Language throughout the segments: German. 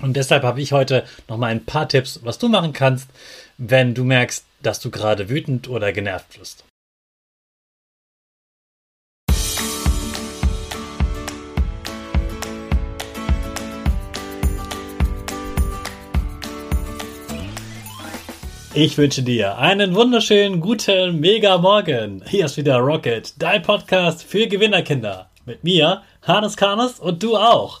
Und deshalb habe ich heute noch mal ein paar Tipps, was du machen kannst, wenn du merkst, dass du gerade wütend oder genervt bist. Ich wünsche dir einen wunderschönen guten Mega Morgen. Hier ist wieder Rocket, dein Podcast für Gewinnerkinder. Mit mir, Hannes Karnes und du auch.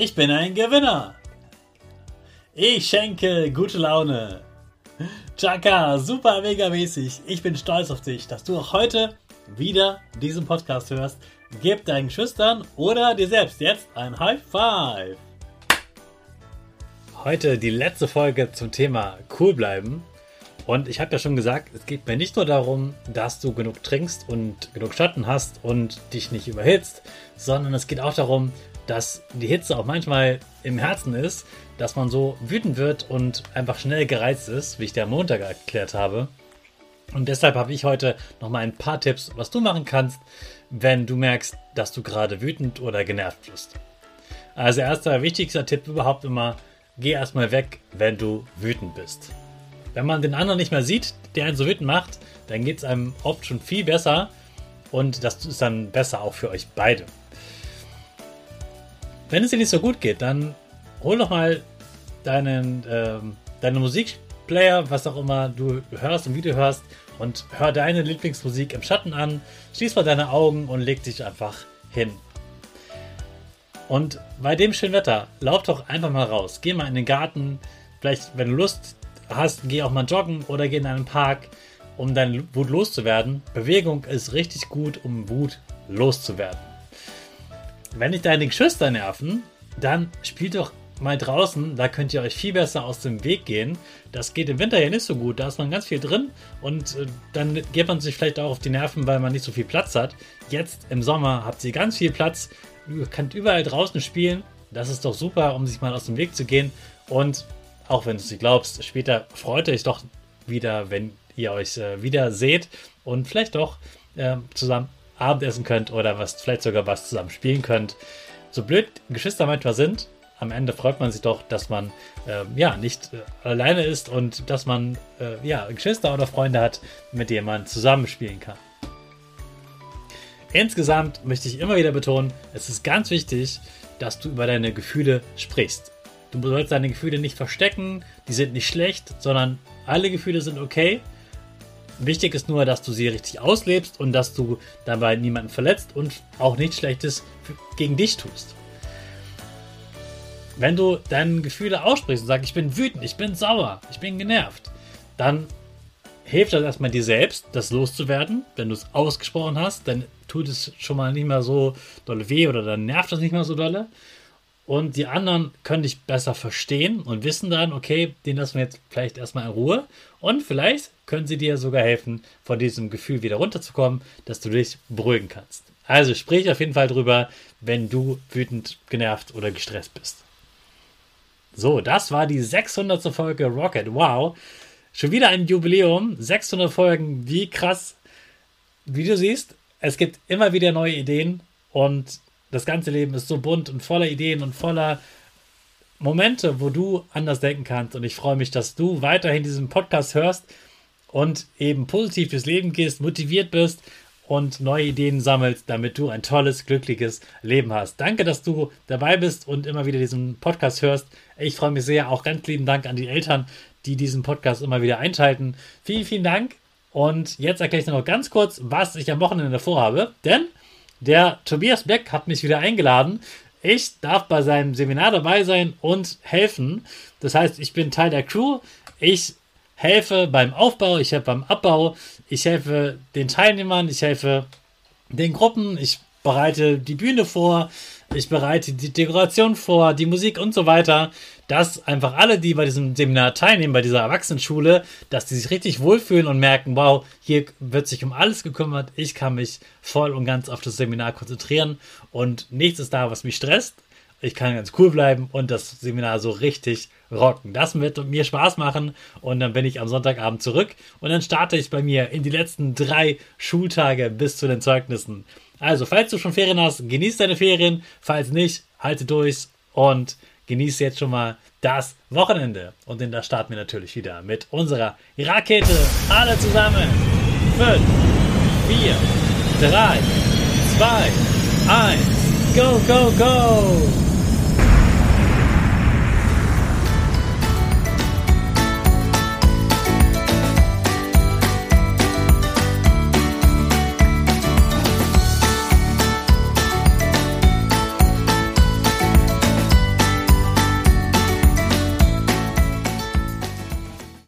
Ich bin ein Gewinner. Ich schenke gute Laune. Chaka, super mega mäßig. Ich bin stolz auf dich, dass du auch heute wieder diesen Podcast hörst. Gib deinen Schüchtern oder dir selbst jetzt ein High Five. Heute die letzte Folge zum Thema cool bleiben. Und ich habe ja schon gesagt, es geht mir nicht nur darum, dass du genug trinkst und genug Schatten hast und dich nicht überhitzt, sondern es geht auch darum, dass die Hitze auch manchmal im Herzen ist, dass man so wütend wird und einfach schnell gereizt ist, wie ich dir am Montag erklärt habe. Und deshalb habe ich heute nochmal ein paar Tipps, was du machen kannst, wenn du merkst, dass du gerade wütend oder genervt bist. Also erster wichtigster Tipp überhaupt immer, geh erstmal weg, wenn du wütend bist. Wenn man den anderen nicht mehr sieht, der einen so wütend macht, dann geht es einem oft schon viel besser und das ist dann besser auch für euch beide. Wenn es dir nicht so gut geht, dann hol doch mal deinen, ähm, deinen Musikplayer, was auch immer du hörst und wie du hörst, und hör deine Lieblingsmusik im Schatten an, schließ mal deine Augen und leg dich einfach hin. Und bei dem schönen Wetter, lauf doch einfach mal raus. Geh mal in den Garten. Vielleicht, wenn du Lust hast, geh auch mal joggen oder geh in einen Park, um deine Wut loszuwerden. Bewegung ist richtig gut, um Wut loszuwerden. Wenn dich deine Geschwister nerven, dann spielt doch mal draußen, da könnt ihr euch viel besser aus dem Weg gehen. Das geht im Winter ja nicht so gut, da ist man ganz viel drin und äh, dann geht man sich vielleicht auch auf die Nerven, weil man nicht so viel Platz hat. Jetzt im Sommer habt ihr ganz viel Platz, ihr könnt überall draußen spielen. Das ist doch super, um sich mal aus dem Weg zu gehen. Und auch wenn du es nicht glaubst, später freut euch doch wieder, wenn ihr euch äh, wieder seht und vielleicht doch äh, zusammen Abendessen könnt oder was vielleicht sogar was zusammen spielen könnt. So blöd Geschwister manchmal sind, am Ende freut man sich doch, dass man äh, ja nicht äh, alleine ist und dass man äh, ja Geschwister oder Freunde hat, mit denen man zusammenspielen kann. Insgesamt möchte ich immer wieder betonen, es ist ganz wichtig, dass du über deine Gefühle sprichst. Du sollst deine Gefühle nicht verstecken, die sind nicht schlecht, sondern alle Gefühle sind okay Wichtig ist nur, dass du sie richtig auslebst und dass du dabei niemanden verletzt und auch nichts Schlechtes gegen dich tust. wenn du deine Gefühle aussprichst und sagst, ich bin wütend, ich bin sauer, ich bin genervt, dann hilft das erstmal dir selbst, das loszuwerden. Wenn du es ausgesprochen hast, dann tut es schon mal nicht mehr so dolle weh oder dann nervt das nicht mehr so dolle. Und die anderen können dich besser verstehen und wissen dann, okay, den lassen wir jetzt vielleicht erstmal in Ruhe. Und vielleicht können sie dir sogar helfen, von diesem Gefühl wieder runterzukommen, dass du dich beruhigen kannst. Also sprich auf jeden Fall drüber, wenn du wütend, genervt oder gestresst bist. So, das war die 600. Folge Rocket. Wow. Schon wieder ein Jubiläum. 600 Folgen. Wie krass. Wie du siehst, es gibt immer wieder neue Ideen und das ganze Leben ist so bunt und voller Ideen und voller Momente, wo du anders denken kannst. Und ich freue mich, dass du weiterhin diesen Podcast hörst und eben positiv durchs Leben gehst, motiviert bist und neue Ideen sammelst, damit du ein tolles, glückliches Leben hast. Danke, dass du dabei bist und immer wieder diesen Podcast hörst. Ich freue mich sehr. Auch ganz lieben Dank an die Eltern, die diesen Podcast immer wieder einschalten. Vielen, vielen Dank. Und jetzt erkläre ich dir noch ganz kurz, was ich am Wochenende vorhabe. Denn der Tobias Beck hat mich wieder eingeladen. Ich darf bei seinem Seminar dabei sein und helfen. Das heißt, ich bin Teil der Crew. Ich helfe beim Aufbau, ich helfe beim Abbau, ich helfe den Teilnehmern, ich helfe den Gruppen, ich bereite die Bühne vor, ich bereite die Dekoration vor, die Musik und so weiter, dass einfach alle, die bei diesem Seminar teilnehmen, bei dieser Erwachsenenschule, dass die sich richtig wohlfühlen und merken, wow, hier wird sich um alles gekümmert, ich kann mich voll und ganz auf das Seminar konzentrieren und nichts ist da, was mich stresst. Ich kann ganz cool bleiben und das Seminar so richtig rocken. Das wird mir Spaß machen und dann bin ich am Sonntagabend zurück und dann starte ich bei mir in die letzten drei Schultage bis zu den Zeugnissen. Also, falls du schon Ferien hast, genieß deine Ferien. Falls nicht, halte durch und genieße jetzt schon mal das Wochenende. Und der starten wir natürlich wieder mit unserer Rakete. Alle zusammen. 5, 4, 3, 2, 1. Go, go, go!